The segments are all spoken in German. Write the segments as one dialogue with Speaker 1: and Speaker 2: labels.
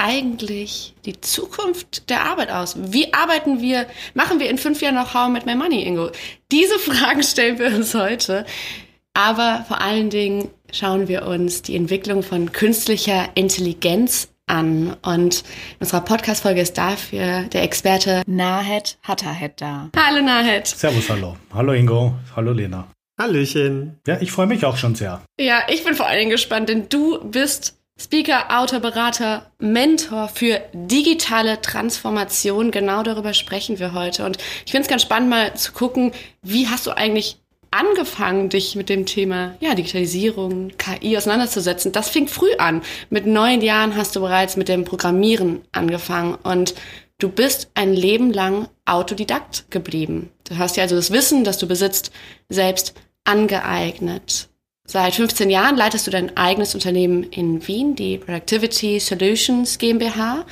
Speaker 1: eigentlich die Zukunft der Arbeit aus? Wie arbeiten wir, machen wir in fünf Jahren noch How mit My Money, Ingo? Diese Fragen stellen wir uns heute. Aber vor allen Dingen schauen wir uns die Entwicklung von künstlicher Intelligenz an. Und in unserer Podcast-Folge ist dafür der Experte Nahed Hattahed da. Hallo Nahed.
Speaker 2: Servus, hallo. Hallo Ingo. Hallo Lena.
Speaker 3: Hallöchen.
Speaker 2: Ja, ich freue mich auch schon sehr.
Speaker 1: Ja, ich bin vor allen Dingen gespannt, denn du bist Speaker, Autor, Berater, Mentor für digitale Transformation. Genau darüber sprechen wir heute. Und ich finde es ganz spannend, mal zu gucken, wie hast du eigentlich angefangen, dich mit dem Thema ja, Digitalisierung, KI auseinanderzusetzen. Das fing früh an. Mit neun Jahren hast du bereits mit dem Programmieren angefangen und du bist ein Leben lang Autodidakt geblieben. Du hast ja also das Wissen, das du besitzt, selbst angeeignet. Seit 15 Jahren leitest du dein eigenes Unternehmen in Wien, die Productivity Solutions GmbH.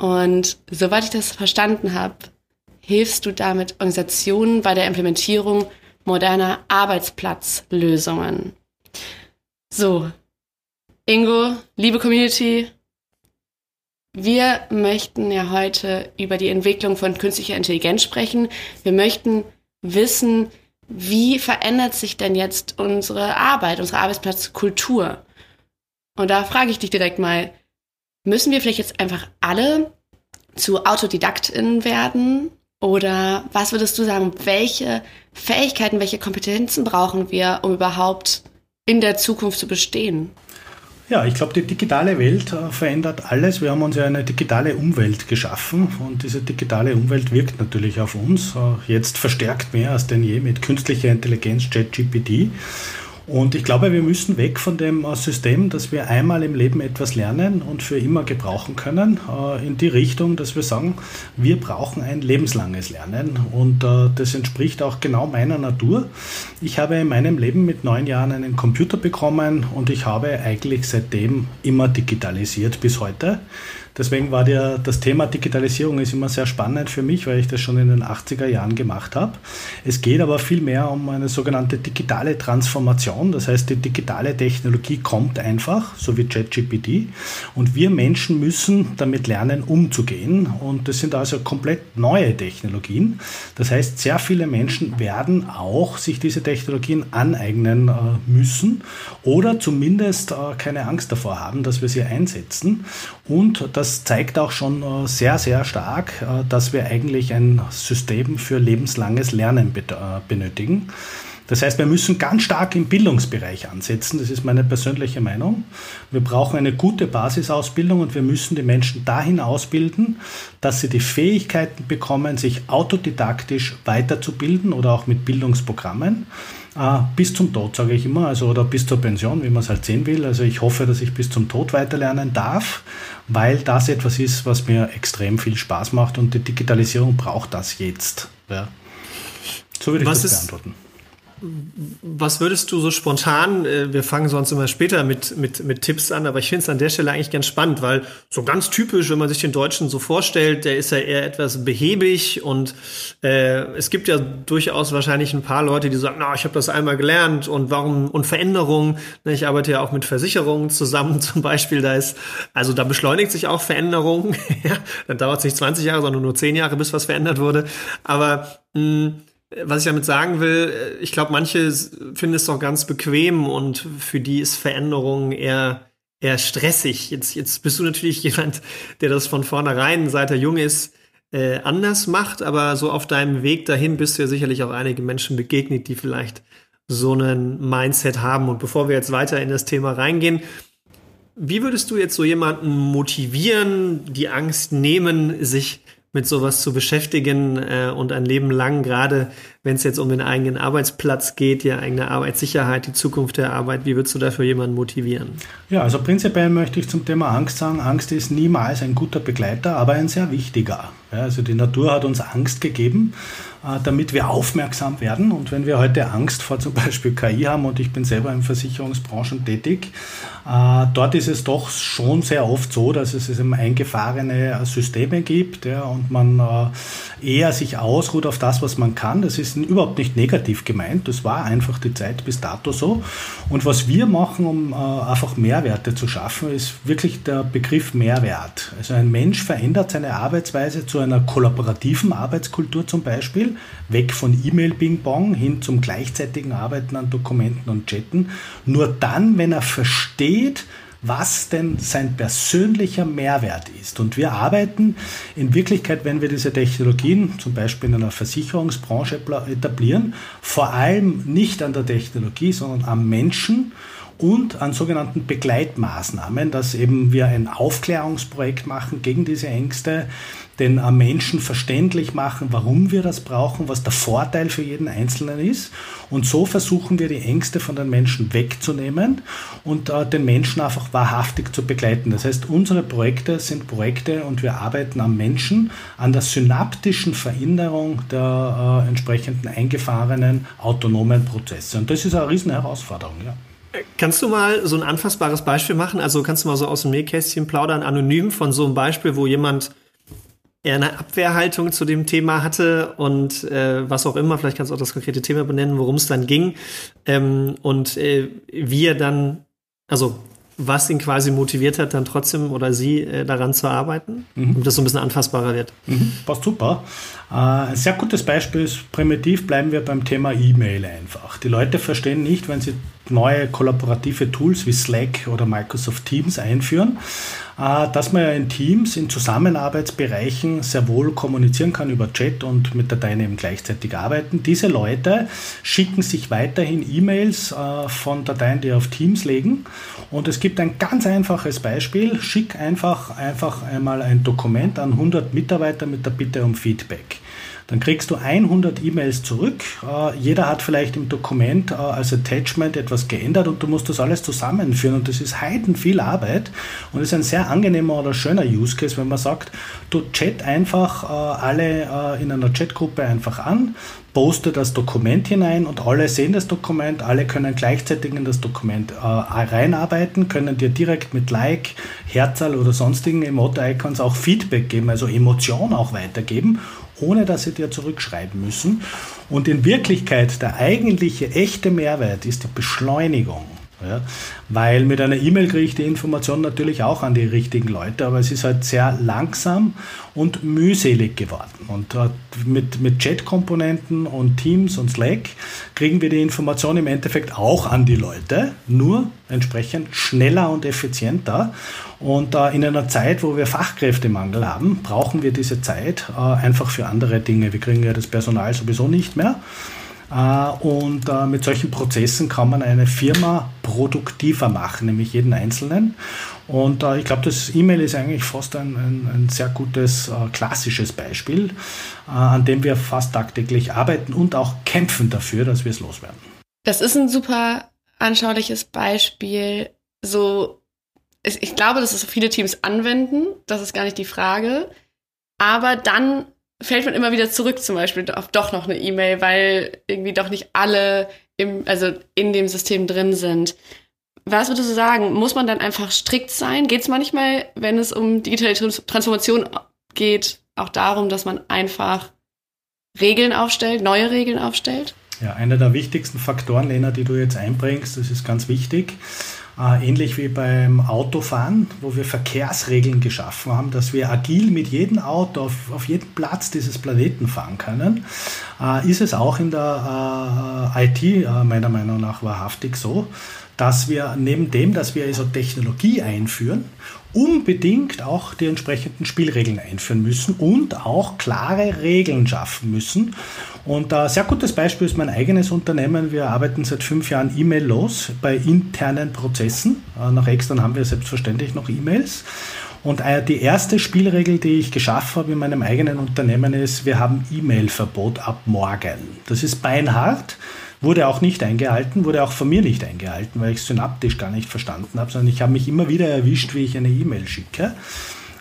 Speaker 1: Und soweit ich das verstanden habe, hilfst du damit Organisationen bei der Implementierung moderner Arbeitsplatzlösungen. So, Ingo, liebe Community, wir möchten ja heute über die Entwicklung von künstlicher Intelligenz sprechen. Wir möchten wissen, wie verändert sich denn jetzt unsere Arbeit, unsere Arbeitsplatzkultur? Und da frage ich dich direkt mal, müssen wir vielleicht jetzt einfach alle zu AutodidaktInnen werden? Oder was würdest du sagen, welche Fähigkeiten, welche Kompetenzen brauchen wir, um überhaupt in der Zukunft zu bestehen?
Speaker 2: Ja, ich glaube, die digitale Welt äh, verändert alles. Wir haben uns ja eine digitale Umwelt geschaffen und diese digitale Umwelt wirkt natürlich auf uns, äh, jetzt verstärkt mehr als denn je mit künstlicher Intelligenz, ChatGPT. Und ich glaube, wir müssen weg von dem äh, System, dass wir einmal im Leben etwas lernen und für immer gebrauchen können, äh, in die Richtung, dass wir sagen, wir brauchen ein lebenslanges Lernen. Und äh, das entspricht auch genau meiner Natur. Ich habe in meinem Leben mit neun Jahren einen Computer bekommen und ich habe eigentlich seitdem immer digitalisiert bis heute. Deswegen war der, das Thema Digitalisierung ist immer sehr spannend für mich, weil ich das schon in den 80er Jahren gemacht habe. Es geht aber vielmehr um eine sogenannte digitale Transformation. Das heißt, die digitale Technologie kommt einfach, so wie ChatGPT. Und wir Menschen müssen damit lernen, umzugehen. Und das sind also komplett neue Technologien. Das heißt, sehr viele Menschen werden auch sich diese Technologien aneignen äh, müssen oder zumindest äh, keine Angst davor haben, dass wir sie einsetzen. Und das das zeigt auch schon äh, sehr, sehr stark, äh, dass wir eigentlich ein System für lebenslanges Lernen äh, benötigen. Das heißt, wir müssen ganz stark im Bildungsbereich ansetzen. Das ist meine persönliche Meinung. Wir brauchen eine gute Basisausbildung und wir müssen die Menschen dahin ausbilden, dass sie die Fähigkeiten bekommen, sich autodidaktisch weiterzubilden oder auch mit Bildungsprogrammen. Äh, bis zum Tod, sage ich immer, also oder bis zur Pension, wie man es halt sehen will. Also ich hoffe, dass ich bis zum Tod weiterlernen darf, weil das etwas ist, was mir extrem viel Spaß macht und die Digitalisierung braucht das jetzt. Ja.
Speaker 3: So würde ich was das beantworten. Was würdest du so spontan, äh, wir fangen sonst immer später mit, mit, mit Tipps an, aber ich finde es an der Stelle eigentlich ganz spannend, weil so ganz typisch, wenn man sich den Deutschen so vorstellt, der ist ja eher etwas behäbig und äh, es gibt ja durchaus wahrscheinlich ein paar Leute, die sagen, na, ich habe das einmal gelernt und warum und Veränderungen. Ne, ich arbeite ja auch mit Versicherungen zusammen zum Beispiel, da ist, also da beschleunigt sich auch Veränderungen. dann dauert es nicht 20 Jahre, sondern nur 10 Jahre, bis was verändert wurde. Aber mh, was ich damit sagen will, äh, ich glaube, manche finden es doch ganz bequem und für die ist Veränderung eher, eher stressig. Jetzt, jetzt bist du natürlich jemand, der das von vornherein, seit er jung ist, äh, anders macht, aber so auf deinem Weg dahin bist du ja sicherlich auch einige Menschen begegnet, die vielleicht so einen Mindset haben. Und bevor wir jetzt weiter in das Thema reingehen, wie würdest du jetzt so jemanden motivieren, die Angst nehmen, sich mit sowas zu beschäftigen äh, und ein Leben lang, gerade wenn es jetzt um den eigenen Arbeitsplatz geht, die eigene Arbeitssicherheit, die Zukunft der Arbeit, wie würdest du dafür jemanden motivieren?
Speaker 2: Ja, also prinzipiell möchte ich zum Thema Angst sagen, Angst ist niemals ein guter Begleiter, aber ein sehr wichtiger. also die Natur hat uns Angst gegeben, damit wir aufmerksam werden. Und wenn wir heute Angst vor zum Beispiel KI haben, und ich bin selber in Versicherungsbranchen tätig, äh, dort ist es doch schon sehr oft so, dass es eben eingefahrene Systeme gibt ja, und man äh, eher sich ausruht auf das, was man kann. Das ist überhaupt nicht negativ gemeint. Das war einfach die Zeit bis dato so. Und was wir machen, um einfach Mehrwerte zu schaffen, ist wirklich der Begriff Mehrwert. Also ein Mensch verändert seine Arbeitsweise zu einer kollaborativen Arbeitskultur zum Beispiel weg von E-Mail-Ping-Pong hin zum gleichzeitigen Arbeiten an Dokumenten und Chatten. Nur dann, wenn er versteht, was denn sein persönlicher Mehrwert ist. Und wir arbeiten in Wirklichkeit, wenn wir diese Technologien zum Beispiel in einer Versicherungsbranche etablieren, vor allem nicht an der Technologie, sondern am Menschen und an sogenannten Begleitmaßnahmen, dass eben wir ein Aufklärungsprojekt machen gegen diese Ängste, den Menschen verständlich machen, warum wir das brauchen, was der Vorteil für jeden Einzelnen ist. Und so versuchen wir die Ängste von den Menschen wegzunehmen und äh, den Menschen einfach wahrhaftig zu begleiten. Das heißt, unsere Projekte sind Projekte und wir arbeiten am Menschen, an der synaptischen Veränderung der äh, entsprechenden eingefahrenen autonomen Prozesse. Und das ist eine riesen Herausforderung. Ja.
Speaker 3: Kannst du mal so ein anfassbares Beispiel machen? Also kannst du mal so aus dem Nähkästchen plaudern, anonym von so einem Beispiel, wo jemand eher eine Abwehrhaltung zu dem Thema hatte und äh, was auch immer, vielleicht kannst du auch das konkrete Thema benennen, worum es dann ging ähm, und äh, wie er dann, also was ihn quasi motiviert hat, dann trotzdem oder sie äh, daran zu arbeiten, mhm. damit das so ein bisschen anfassbarer wird.
Speaker 2: Mhm. Passt super. Äh, ein sehr gutes Beispiel ist, primitiv bleiben wir beim Thema E-Mail einfach. Die Leute verstehen nicht, wenn sie neue kollaborative Tools wie Slack oder Microsoft Teams einführen, äh, dass man ja in Teams, in Zusammenarbeitsbereichen sehr wohl kommunizieren kann über Chat und mit Dateien eben gleichzeitig arbeiten. Diese Leute schicken sich weiterhin E-Mails äh, von Dateien, die auf Teams legen. Und es gibt ein ganz einfaches Beispiel. Schick einfach, einfach einmal ein Dokument an 100 Mitarbeiter mit der Bitte um Feedback. Dann kriegst du 100 E-Mails zurück. Äh, jeder hat vielleicht im Dokument äh, als Attachment etwas geändert und du musst das alles zusammenführen und das ist heiden viel Arbeit und ist ein sehr angenehmer oder schöner Use Case, wenn man sagt, du chat einfach äh, alle in einer Chatgruppe einfach an, poste das Dokument hinein und alle sehen das Dokument, alle können gleichzeitig in das Dokument reinarbeiten, können dir direkt mit Like, Herzal oder sonstigen Emote-Icons auch Feedback geben, also Emotion auch weitergeben ohne dass sie dir zurückschreiben müssen. Und in Wirklichkeit der eigentliche echte Mehrwert ist die Beschleunigung. Ja, weil mit einer E-Mail kriege ich die Information natürlich auch an die richtigen Leute, aber es ist halt sehr langsam und mühselig geworden. Und äh, mit, mit Chat-Komponenten und Teams und Slack kriegen wir die Information im Endeffekt auch an die Leute, nur entsprechend schneller und effizienter. Und äh, in einer Zeit, wo wir Fachkräftemangel haben, brauchen wir diese Zeit äh, einfach für andere Dinge. Wir kriegen ja das Personal sowieso nicht mehr. Äh, und äh, mit solchen Prozessen kann man eine Firma produktiver machen, nämlich jeden Einzelnen. Und äh, ich glaube, das E-Mail ist eigentlich fast ein, ein, ein sehr gutes klassisches Beispiel, an dem wir fast tagtäglich arbeiten und auch kämpfen dafür, dass wir es loswerden.
Speaker 1: Das ist ein super anschauliches Beispiel. So, ich glaube, dass es viele Teams anwenden. Das ist gar nicht die Frage. Aber dann fällt man immer wieder zurück, zum Beispiel auf doch noch eine E-Mail, weil irgendwie doch nicht alle im, also in dem System drin sind. Was würdest du sagen? Muss man dann einfach strikt sein? Geht es manchmal, wenn es um digitale Transformation geht, auch darum, dass man einfach Regeln aufstellt, neue Regeln aufstellt?
Speaker 2: Ja, einer der wichtigsten Faktoren, Lena, die du jetzt einbringst, das ist ganz wichtig, ähnlich wie beim Autofahren, wo wir Verkehrsregeln geschaffen haben, dass wir agil mit jedem Auto auf, auf jeden Platz dieses Planeten fahren können, äh, ist es auch in der äh, IT äh, meiner Meinung nach wahrhaftig so, dass wir neben dem, dass wir also Technologie einführen, unbedingt auch die entsprechenden Spielregeln einführen müssen und auch klare Regeln schaffen müssen. Und ein sehr gutes Beispiel ist mein eigenes Unternehmen. Wir arbeiten seit fünf Jahren E-Mail los bei internen Prozessen. Äh, nach extern haben wir selbstverständlich noch E-Mails. Und äh, die erste Spielregel, die ich geschaffen habe in meinem eigenen Unternehmen ist, wir haben E-Mail-Verbot ab morgen. Das ist beinhart, wurde auch nicht eingehalten, wurde auch von mir nicht eingehalten, weil ich es synaptisch gar nicht verstanden habe, sondern ich habe mich immer wieder erwischt, wie ich eine E-Mail schicke.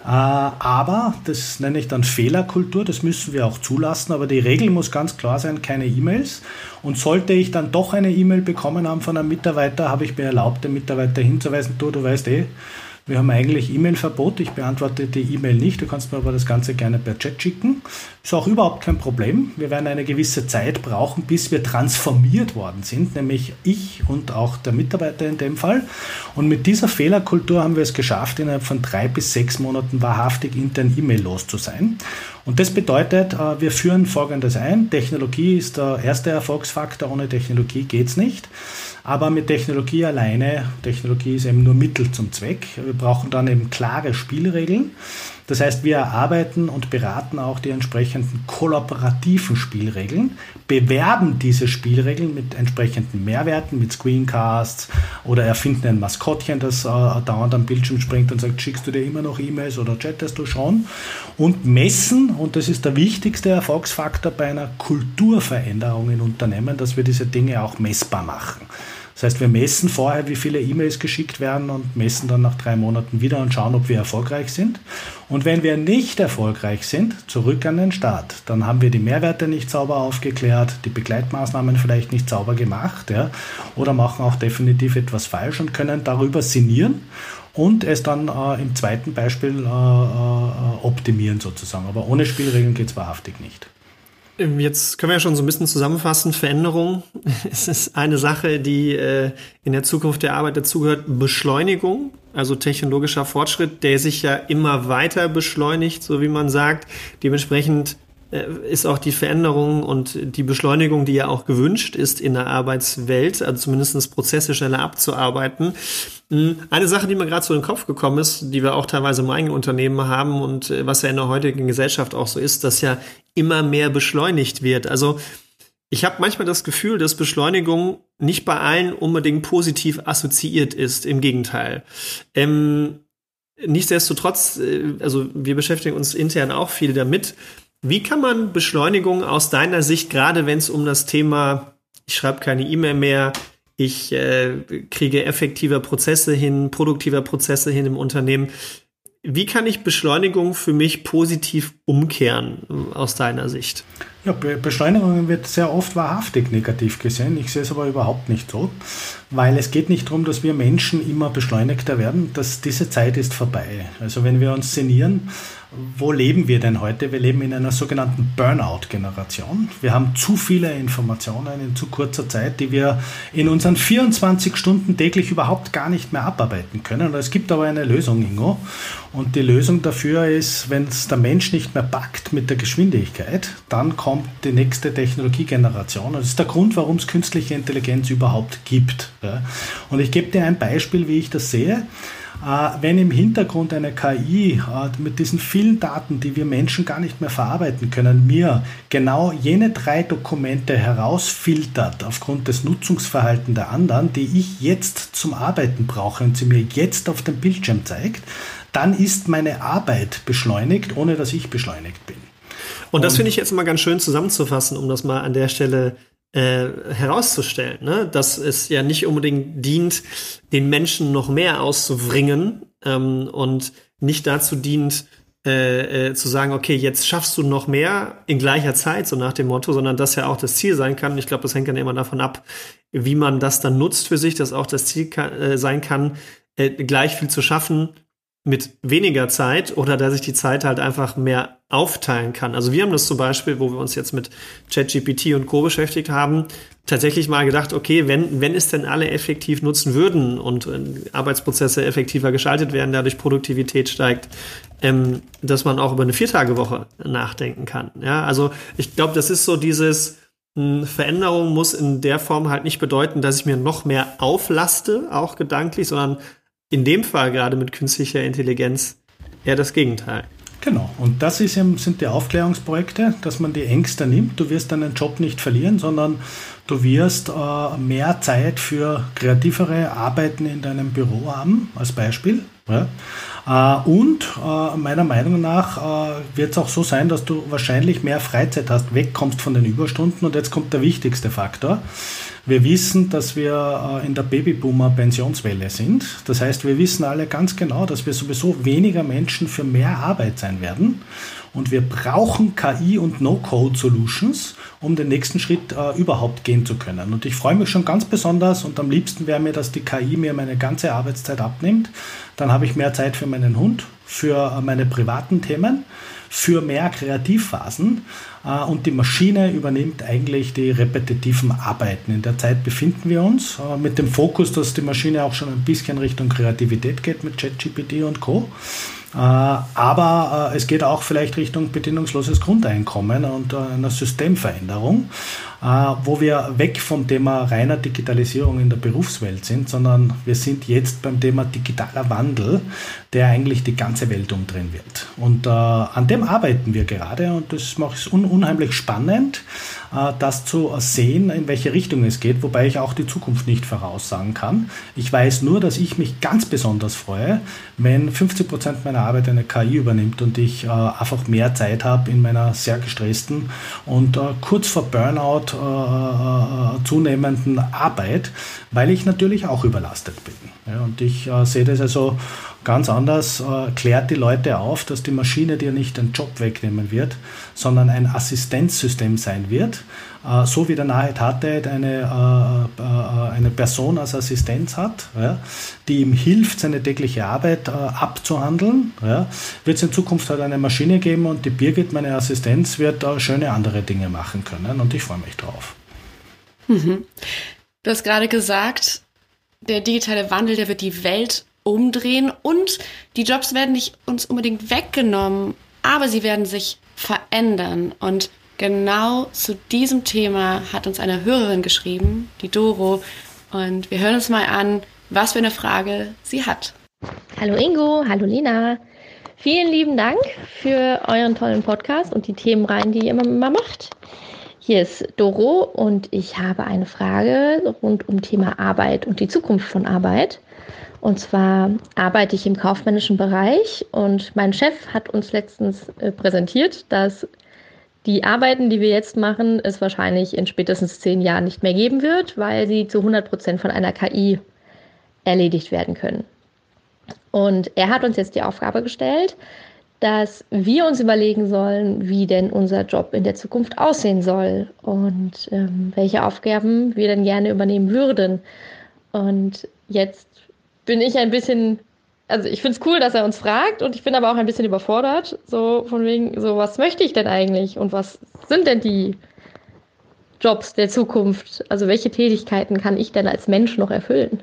Speaker 2: Äh, aber, das nenne ich dann Fehlerkultur, das müssen wir auch zulassen, aber die Regel muss ganz klar sein, keine E-Mails. Und sollte ich dann doch eine E-Mail bekommen haben von einem Mitarbeiter, habe ich mir erlaubt, den Mitarbeiter hinzuweisen, du, du weißt eh, wir haben eigentlich E-Mail-Verbot. Ich beantworte die E-Mail nicht. Du kannst mir aber das Ganze gerne per Chat schicken. Ist auch überhaupt kein Problem. Wir werden eine gewisse Zeit brauchen, bis wir transformiert worden sind, nämlich ich und auch der Mitarbeiter in dem Fall. Und mit dieser Fehlerkultur haben wir es geschafft, innerhalb von drei bis sechs Monaten wahrhaftig intern E-Mail los zu sein. Und das bedeutet, äh, wir führen Folgendes ein. Technologie ist der erste Erfolgsfaktor. Ohne Technologie geht es nicht. Aber mit Technologie alleine, Technologie ist eben nur Mittel zum Zweck. Wir brauchen dann eben klare Spielregeln. Das heißt, wir erarbeiten und beraten auch die entsprechenden kollaborativen Spielregeln, bewerben diese Spielregeln mit entsprechenden Mehrwerten, mit Screencasts oder erfinden ein Maskottchen, das äh, dauernd am Bildschirm springt und sagt, schickst du dir immer noch E-Mails oder chattest du schon? Und messen, und das ist der wichtigste Erfolgsfaktor bei einer Kulturveränderung in Unternehmen, dass wir diese Dinge auch messbar machen. Das heißt, wir messen vorher, wie viele E-Mails geschickt werden und messen dann nach drei Monaten wieder und schauen, ob wir erfolgreich sind. Und wenn wir nicht erfolgreich sind, zurück an den Start. Dann haben wir die Mehrwerte nicht sauber aufgeklärt, die Begleitmaßnahmen vielleicht nicht sauber gemacht ja, oder machen auch definitiv etwas falsch und können darüber sinnieren und es dann äh, im zweiten Beispiel äh, äh, optimieren sozusagen. Aber ohne Spielregeln geht es wahrhaftig nicht.
Speaker 3: Ähm, jetzt können wir ja schon so ein bisschen zusammenfassen. Veränderung es ist eine Sache, die äh, in der Zukunft der Arbeit dazugehört. Beschleunigung, also technologischer Fortschritt, der sich ja immer weiter beschleunigt, so wie man sagt. Dementsprechend ist auch die Veränderung und die Beschleunigung, die ja auch gewünscht ist in der Arbeitswelt, also zumindest Prozesse schneller abzuarbeiten. Hm, eine Sache, die mir gerade so in den Kopf gekommen ist, die wir auch teilweise im eigenen Unternehmen haben und äh, was ja in der heutigen Gesellschaft auch so ist, dass ja immer mehr beschleunigt wird. Also ich habe manchmal das Gefühl, dass Beschleunigung nicht bei allen unbedingt positiv assoziiert ist. Im Gegenteil. Ähm, nichtsdestotrotz, äh, also wir beschäftigen uns intern auch viel damit. Wie kann man Beschleunigung aus deiner Sicht, gerade wenn es um das Thema, ich schreibe keine E-Mail mehr, ich äh, kriege effektiver Prozesse hin, produktiver Prozesse hin im Unternehmen. Wie kann ich Beschleunigung für mich positiv umkehren aus deiner Sicht?
Speaker 2: Ja, Beschleunigung wird sehr oft wahrhaftig negativ gesehen. Ich sehe es aber überhaupt nicht so, weil es geht nicht darum, dass wir Menschen immer beschleunigter werden. dass diese Zeit ist vorbei. Also wenn wir uns szenieren, wo leben wir denn heute? Wir leben in einer sogenannten Burnout-Generation. Wir haben zu viele Informationen in zu kurzer Zeit, die wir in unseren 24 Stunden täglich überhaupt gar nicht mehr abarbeiten können. Es gibt aber eine Lösung, Ingo. Und die Lösung dafür ist, wenn es der Mensch nicht mehr packt mit der Geschwindigkeit, dann kommt die nächste Technologiegeneration. das ist der Grund, warum es künstliche Intelligenz überhaupt gibt. Und ich gebe dir ein Beispiel, wie ich das sehe. Äh, wenn im Hintergrund eine KI äh, mit diesen vielen Daten, die wir Menschen gar nicht mehr verarbeiten können, mir genau jene drei Dokumente herausfiltert aufgrund des Nutzungsverhaltens der anderen, die ich jetzt zum Arbeiten brauche und sie mir jetzt auf dem Bildschirm zeigt, dann ist meine Arbeit beschleunigt, ohne dass ich beschleunigt bin.
Speaker 3: Und das finde ich jetzt mal ganz schön zusammenzufassen, um das mal an der Stelle äh, herauszustellen, ne? dass es ja nicht unbedingt dient, den Menschen noch mehr auszubringen ähm, und nicht dazu dient, äh, äh, zu sagen, okay, jetzt schaffst du noch mehr in gleicher Zeit, so nach dem Motto, sondern das ja auch das Ziel sein kann. Ich glaube, das hängt dann immer davon ab, wie man das dann nutzt für sich, dass auch das Ziel kann, äh, sein kann, äh, gleich viel zu schaffen mit weniger Zeit oder dass ich die Zeit halt einfach mehr aufteilen kann. Also wir haben das zum Beispiel, wo wir uns jetzt mit ChatGPT und Co. beschäftigt haben, tatsächlich mal gedacht, okay, wenn, wenn es denn alle effektiv nutzen würden und äh, Arbeitsprozesse effektiver geschaltet werden, dadurch Produktivität steigt, ähm, dass man auch über eine Viertagewoche nachdenken kann. Ja, also ich glaube, das ist so dieses, hm, Veränderung muss in der Form halt nicht bedeuten, dass ich mir noch mehr auflaste, auch gedanklich, sondern in dem Fall gerade mit künstlicher Intelligenz eher das Gegenteil.
Speaker 2: Genau, und das ist sind die Aufklärungsprojekte, dass man die Ängste nimmt. Du wirst deinen Job nicht verlieren, sondern du wirst äh, mehr Zeit für kreativere Arbeiten in deinem Büro haben, als Beispiel. Ja? Äh, und äh, meiner Meinung nach äh, wird es auch so sein, dass du wahrscheinlich mehr Freizeit hast, wegkommst von den Überstunden. Und jetzt kommt der wichtigste Faktor. Wir wissen, dass wir in der Babyboomer-Pensionswelle sind. Das heißt, wir wissen alle ganz genau, dass wir sowieso weniger Menschen für mehr Arbeit sein werden. Und wir brauchen KI und No-Code-Solutions, um den nächsten Schritt äh, überhaupt gehen zu können. Und ich freue mich schon ganz besonders und am liebsten wäre mir, dass die KI mir meine ganze Arbeitszeit abnimmt. Dann habe ich mehr Zeit für meinen Hund, für äh, meine privaten Themen, für mehr Kreativphasen und die Maschine übernimmt eigentlich die repetitiven Arbeiten. In der Zeit befinden wir uns äh, mit dem Fokus, dass die Maschine auch schon ein bisschen Richtung Kreativität geht mit ChatGPT und Co. Äh, aber äh, es geht auch vielleicht Richtung bedingungsloses Grundeinkommen und äh, einer Systemveränderung. Äh, wo wir weg vom Thema reiner Digitalisierung in der Berufswelt sind, sondern wir sind jetzt beim Thema digitaler Wandel, der eigentlich die ganze Welt umdrehen wird. Und äh, an dem arbeiten wir gerade und das macht es un unheimlich spannend, äh, das zu sehen, in welche Richtung es geht, wobei ich auch die Zukunft nicht voraussagen kann. Ich weiß nur, dass ich mich ganz besonders freue, wenn 50 Prozent meiner Arbeit eine KI übernimmt und ich äh, einfach mehr Zeit habe in meiner sehr gestressten und äh, kurz vor Burnout zunehmenden Arbeit, weil ich natürlich auch überlastet bin. Ja, und ich äh, sehe das also ganz anders, äh, klärt die Leute auf, dass die Maschine dir nicht den Job wegnehmen wird, sondern ein Assistenzsystem sein wird, äh, so wie der Nahe Tate eine, äh, eine Person als Assistenz hat, ja, die ihm hilft, seine tägliche Arbeit abzuhandeln, ja, wird es in Zukunft halt eine Maschine geben und die Birgit, meine Assistenz, wird schöne andere Dinge machen können und ich freue mich drauf.
Speaker 1: Mhm. Du hast gerade gesagt, der digitale Wandel, der wird die Welt umdrehen und die Jobs werden nicht uns unbedingt weggenommen, aber sie werden sich verändern. Und genau zu diesem Thema hat uns eine Hörerin geschrieben, die Doro. Und wir hören uns mal an, was für eine Frage sie hat.
Speaker 4: Hallo Ingo, hallo Lena. Vielen lieben Dank für euren tollen Podcast und die Themenreihen, die ihr immer macht. Hier ist Doro und ich habe eine Frage rund um Thema Arbeit und die Zukunft von Arbeit. Und zwar arbeite ich im kaufmännischen Bereich und mein Chef hat uns letztens äh, präsentiert, dass die Arbeiten, die wir jetzt machen, es wahrscheinlich in spätestens zehn Jahren nicht mehr geben wird, weil sie zu 100 Prozent von einer KI erledigt werden können. Und er hat uns jetzt die Aufgabe gestellt, dass wir uns überlegen sollen, wie denn unser Job in der Zukunft aussehen soll und ähm, welche Aufgaben wir denn gerne übernehmen würden. Und jetzt bin ich ein bisschen, also ich finde es cool, dass er uns fragt und ich bin aber auch ein bisschen überfordert, so von wegen, so was möchte ich denn eigentlich und was sind denn die Jobs der Zukunft? Also welche Tätigkeiten kann ich denn als Mensch noch erfüllen?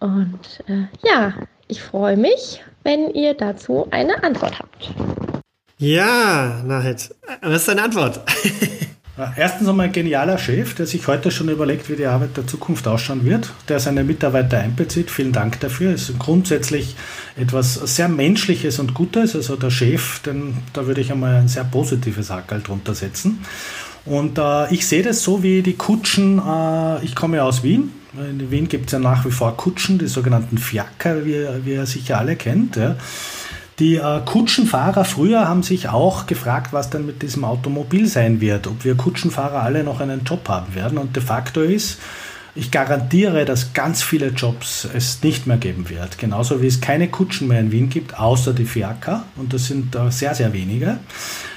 Speaker 4: Und äh, ja, ich freue mich, wenn ihr dazu eine Antwort habt.
Speaker 3: Ja, Nahid, was ist deine Antwort?
Speaker 2: Erstens einmal ein genialer Chef, der sich heute schon überlegt, wie die Arbeit der Zukunft ausschauen wird, der seine Mitarbeiter einbezieht. Vielen Dank dafür. Es ist grundsätzlich etwas sehr Menschliches und Gutes. Also der Chef, denn da würde ich einmal ein sehr positives Hackerl drunter setzen. Und äh, ich sehe das so wie die Kutschen. Äh, ich komme ja aus Wien. In Wien gibt es ja nach wie vor Kutschen, die sogenannten Fiaker, wie, wie ihr sicher alle kennt. Ja. Die äh, Kutschenfahrer früher haben sich auch gefragt, was denn mit diesem Automobil sein wird, ob wir Kutschenfahrer alle noch einen Job haben werden. Und de facto ist, ich garantiere, dass ganz viele Jobs es nicht mehr geben wird. Genauso wie es keine Kutschen mehr in Wien gibt, außer die Fiaker. Und das sind äh, sehr, sehr wenige.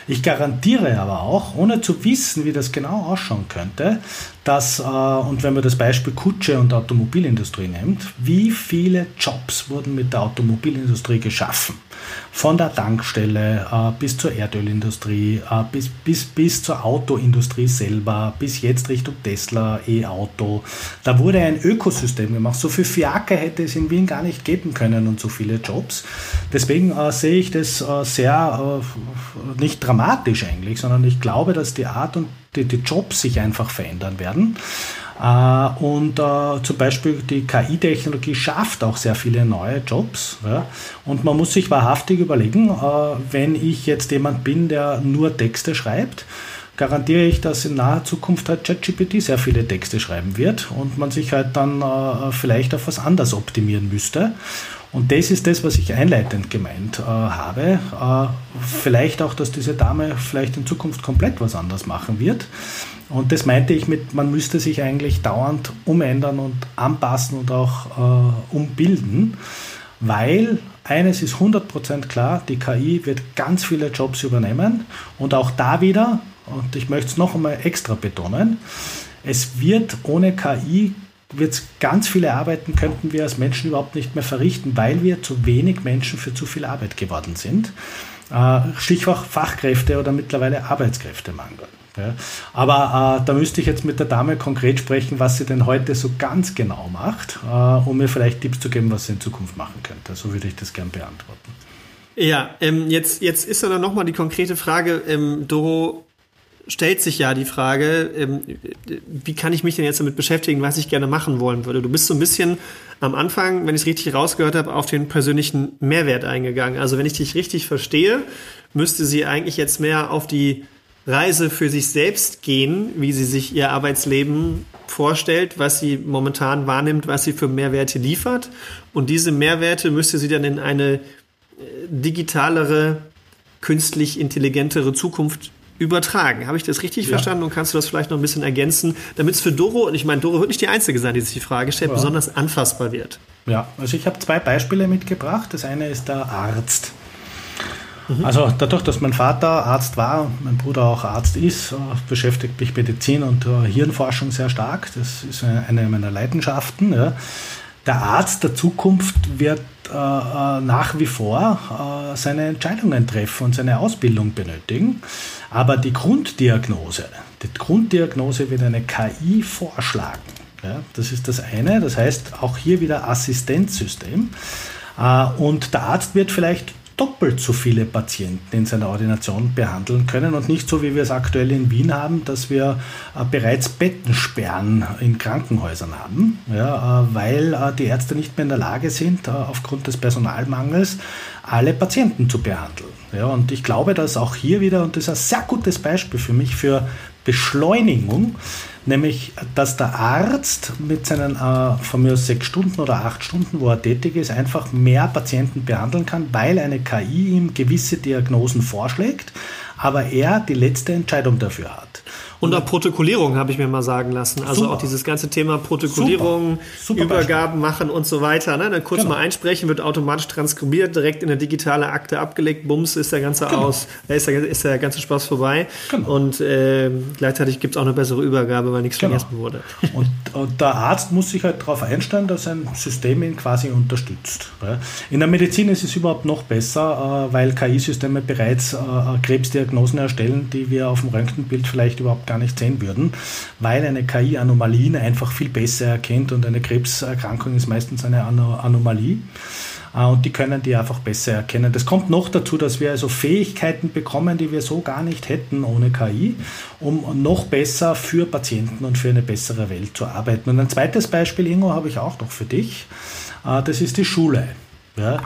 Speaker 2: Ich garantiere aber auch, ohne zu wissen, wie das genau ausschauen könnte, dass, äh, und wenn man das Beispiel Kutsche und Automobilindustrie nimmt, wie viele Jobs wurden mit der Automobilindustrie geschaffen? Von der Tankstelle äh, bis zur Erdölindustrie, äh, bis, bis, bis zur Autoindustrie selber, bis jetzt Richtung Tesla, E-Auto. Da wurde ein Ökosystem gemacht. So viel Fiaker hätte es in Wien gar nicht geben können und so viele Jobs. Deswegen sehe ich das sehr nicht dramatisch eigentlich, sondern ich glaube, dass die Art und die, die Jobs sich einfach verändern werden. Äh, und äh, zum Beispiel die KI-Technologie schafft auch sehr viele neue Jobs. Und man muss sich wahrhaftig überlegen, äh, wenn ich jetzt jemand bin, der nur Texte schreibt, garantiere ich, dass in naher Zukunft halt ChatGPT sehr viele Texte schreiben wird und man sich halt dann äh, vielleicht auf was anderes optimieren müsste. Und das ist das, was ich einleitend gemeint äh, habe. Äh, vielleicht auch, dass diese Dame vielleicht in Zukunft komplett was anderes machen wird. Und das meinte ich mit, man müsste sich eigentlich dauernd umändern und anpassen und auch äh, umbilden, weil eines ist 100% klar, die KI wird ganz viele Jobs übernehmen und auch da wieder, und ich möchte es noch einmal extra betonen, es wird ohne KI wird ganz viele Arbeiten könnten wir als Menschen überhaupt nicht mehr verrichten, weil wir zu wenig Menschen für zu viel Arbeit geworden sind. Äh, Stichwort Fachkräfte oder mittlerweile Arbeitskräftemangel. Aber äh, da müsste ich jetzt mit der Dame konkret sprechen, was sie denn heute so ganz genau macht, äh, um mir vielleicht Tipps zu geben, was sie in Zukunft machen könnte. So würde ich das gern beantworten.
Speaker 3: Ja, ähm, jetzt, jetzt ist dann nochmal die konkrete Frage, ähm, Doro, stellt sich ja die Frage, ähm, wie kann ich mich denn jetzt damit beschäftigen, was ich gerne machen wollen würde? Du bist so ein bisschen am Anfang, wenn ich es richtig rausgehört habe, auf den persönlichen Mehrwert eingegangen. Also wenn ich dich richtig verstehe, müsste sie eigentlich jetzt mehr auf die Reise für sich selbst gehen, wie sie sich ihr Arbeitsleben vorstellt, was sie momentan wahrnimmt, was sie für Mehrwerte liefert. Und diese Mehrwerte müsste sie dann in eine äh, digitalere, künstlich intelligentere Zukunft übertragen. Habe ich das richtig ja. verstanden und kannst du das vielleicht noch ein bisschen ergänzen, damit es für Doro, und ich meine, Doro wird nicht die Einzige sein, die sich die Frage stellt, ja. besonders anfassbar wird?
Speaker 2: Ja, also ich habe zwei Beispiele mitgebracht. Das eine ist der Arzt. Mhm. Also dadurch, dass mein Vater Arzt war, mein Bruder auch Arzt ist, äh, beschäftigt mich Medizin und äh, Hirnforschung sehr stark. Das ist eine meiner Leidenschaften. Ja. Der Arzt der Zukunft wird äh, nach wie vor seine Entscheidungen treffen und seine Ausbildung benötigen. Aber die Grunddiagnose, die Grunddiagnose wird eine KI vorschlagen. Ja, das ist das eine. Das heißt, auch hier wieder Assistenzsystem. Und der Arzt wird vielleicht doppelt so viele Patienten in seiner Ordination behandeln können und nicht so, wie wir es aktuell in Wien haben, dass wir äh, bereits Bettensperren in Krankenhäusern haben, ja, äh, weil äh, die Ärzte nicht mehr in der Lage sind, aufgrund des Personalmangels alle Patienten zu behandeln. Ja, und ich glaube, dass auch hier wieder, und das ist ein sehr gutes Beispiel für mich für Beschleunigung, nämlich dass der Arzt mit seinen äh, von mir sechs Stunden oder acht Stunden, wo er tätig ist, einfach mehr Patienten behandeln kann, weil eine KI ihm gewisse Diagnosen vorschlägt, aber er die letzte Entscheidung dafür hat.
Speaker 3: Und auch Protokollierung habe ich mir mal sagen lassen. Also Super. auch dieses ganze Thema Protokollierung, Super. Super Übergaben machen und so weiter. Ne? Dann kurz genau. mal einsprechen, wird automatisch transkribiert, direkt in eine digitale Akte abgelegt, bums, ist der ganze genau. aus, ist der, ist der ganze Spaß vorbei. Genau. Und äh, gleichzeitig gibt es auch eine bessere Übergabe, weil nichts genau. vergessen wurde.
Speaker 2: Und, und, der Arzt muss sich halt darauf einstellen, dass ein System ihn quasi unterstützt. In der Medizin ist es überhaupt noch besser, äh, weil KI-Systeme bereits äh, Krebsdiagnosen erstellen, die wir auf dem Röntgenbild vielleicht überhaupt gar nicht sehen würden, weil eine KI Anomalien einfach viel besser erkennt und eine Krebserkrankung ist meistens eine Anomalie äh, und die können die einfach besser erkennen. Das kommt noch dazu, dass wir also Fähigkeiten bekommen, die wir so gar nicht hätten ohne KI, um noch besser für Patienten und für eine bessere Welt zu arbeiten. Und ein zweites Beispiel, Ingo, habe ich auch noch für dich. Äh, das ist die Schule. Ja.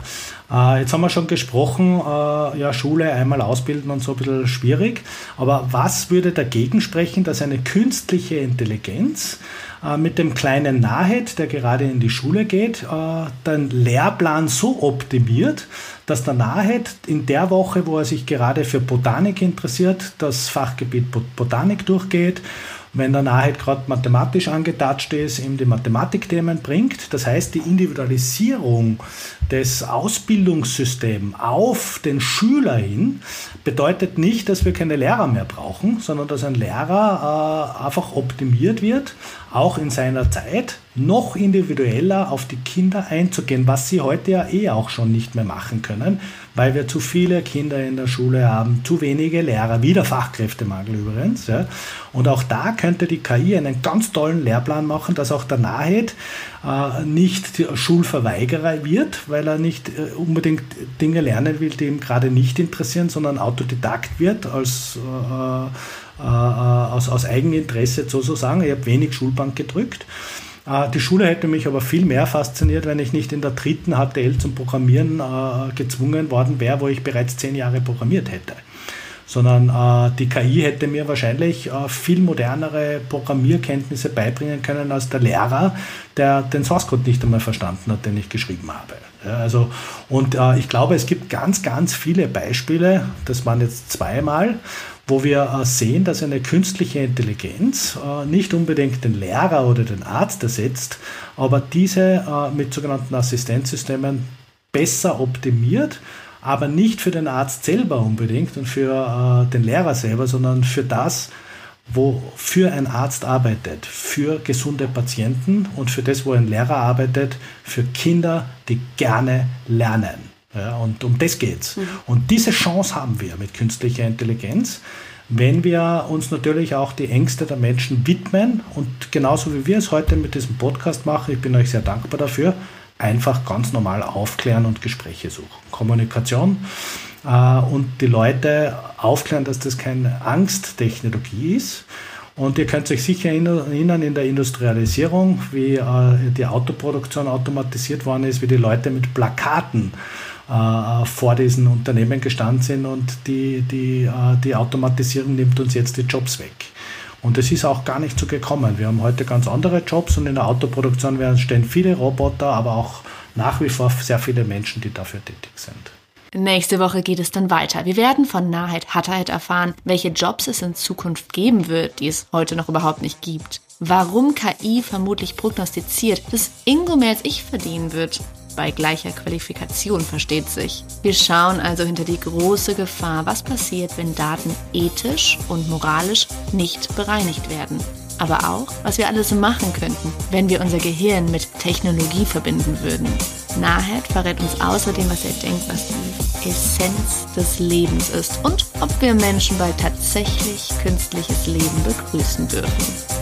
Speaker 2: Äh, jetzt haben wir schon gesprochen, äh, ja, Schule einmal ausbilden und so ein bisschen schwierig. Aber was würde dagegen sprechen, dass eine künstliche Intelligenz äh, mit dem kleinen Nahed, der gerade in die Schule geht, äh, den Lehrplan so optimiert, dass der Nahed in der Woche, wo er sich gerade für Botanik interessiert, das Fachgebiet Botanik durchgeht wenn der Nahed gerade mathematisch angetatscht ist, ihm die Mathematikthemen bringt. Das heißt, die Individualisierung des Ausbildungssystems auf den Schüler hin bedeutet nicht, dass wir keine Lehrer mehr brauchen, sondern dass ein Lehrer äh, einfach optimiert wird, auch in seiner Zeit noch individueller auf die Kinder einzugehen, was sie heute ja eh auch schon nicht mehr machen können, weil wir zu viele Kinder in der Schule haben, zu wenige Lehrer, wieder Fachkräftemangel übrigens. Ja. Und auch da könnte die KI einen ganz tollen Lehrplan machen, dass auch der Nahed äh, nicht Schulverweigerer wird, weil er nicht äh, unbedingt Dinge lernen will, die ihm gerade nicht interessieren, sondern Autodidakt wird als äh, äh, aus, aus Eigeninteresse sozusagen. Ich habe wenig Schulbank gedrückt. Äh, die Schule hätte mich aber viel mehr fasziniert, wenn ich nicht in der dritten HTL zum Programmieren äh, gezwungen worden wäre, wo ich bereits zehn Jahre programmiert hätte sondern äh, die KI hätte mir wahrscheinlich äh, viel modernere Programmierkenntnisse beibringen können als der Lehrer, der den Source Code nicht einmal verstanden hat, den ich geschrieben habe. Ja, also, und äh, ich glaube, es gibt ganz, ganz viele Beispiele, das waren jetzt zweimal, wo wir äh, sehen, dass eine künstliche Intelligenz äh, nicht unbedingt den Lehrer oder den Arzt ersetzt, aber diese äh, mit sogenannten Assistenzsystemen besser optimiert, aber nicht für den Arzt selber unbedingt und für den Lehrer selber, sondern für das, wofür ein Arzt arbeitet, für gesunde Patienten und für das, wo ein Lehrer arbeitet, für Kinder, die gerne lernen. Ja, und um das geht's. Mhm. Und diese Chance haben wir mit künstlicher Intelligenz, wenn wir uns natürlich auch die Ängste der Menschen widmen und genauso wie wir es heute mit diesem Podcast machen, ich bin euch sehr dankbar dafür, einfach ganz normal aufklären und Gespräche suchen. Kommunikation äh, und die Leute aufklären, dass das keine Angsttechnologie ist. Und ihr könnt euch sicher erinnern in der Industrialisierung, wie äh, die Autoproduktion automatisiert worden ist, wie die Leute mit Plakaten äh, vor diesen Unternehmen gestanden sind und die, die, äh, die Automatisierung nimmt uns jetzt die Jobs weg. Und es ist auch gar nicht so gekommen. Wir haben heute ganz andere Jobs und in der Autoproduktion stehen viele Roboter, aber auch nach wie vor sehr viele Menschen, die dafür tätig sind.
Speaker 5: Nächste Woche geht es dann weiter. Wir werden von Nahheit Hatterheit erfahren, welche Jobs es in Zukunft geben wird, die es heute noch überhaupt nicht gibt. Warum KI vermutlich prognostiziert, dass Ingo mehr als ich verdienen wird bei gleicher Qualifikation versteht sich. Wir schauen also hinter die große Gefahr, was passiert, wenn Daten ethisch und moralisch nicht bereinigt werden. Aber auch, was wir alles machen könnten, wenn wir unser Gehirn mit Technologie verbinden würden. Nahed verrät uns außerdem, was er denkt, was die Essenz des Lebens ist und ob wir Menschen bald tatsächlich künstliches Leben begrüßen dürfen.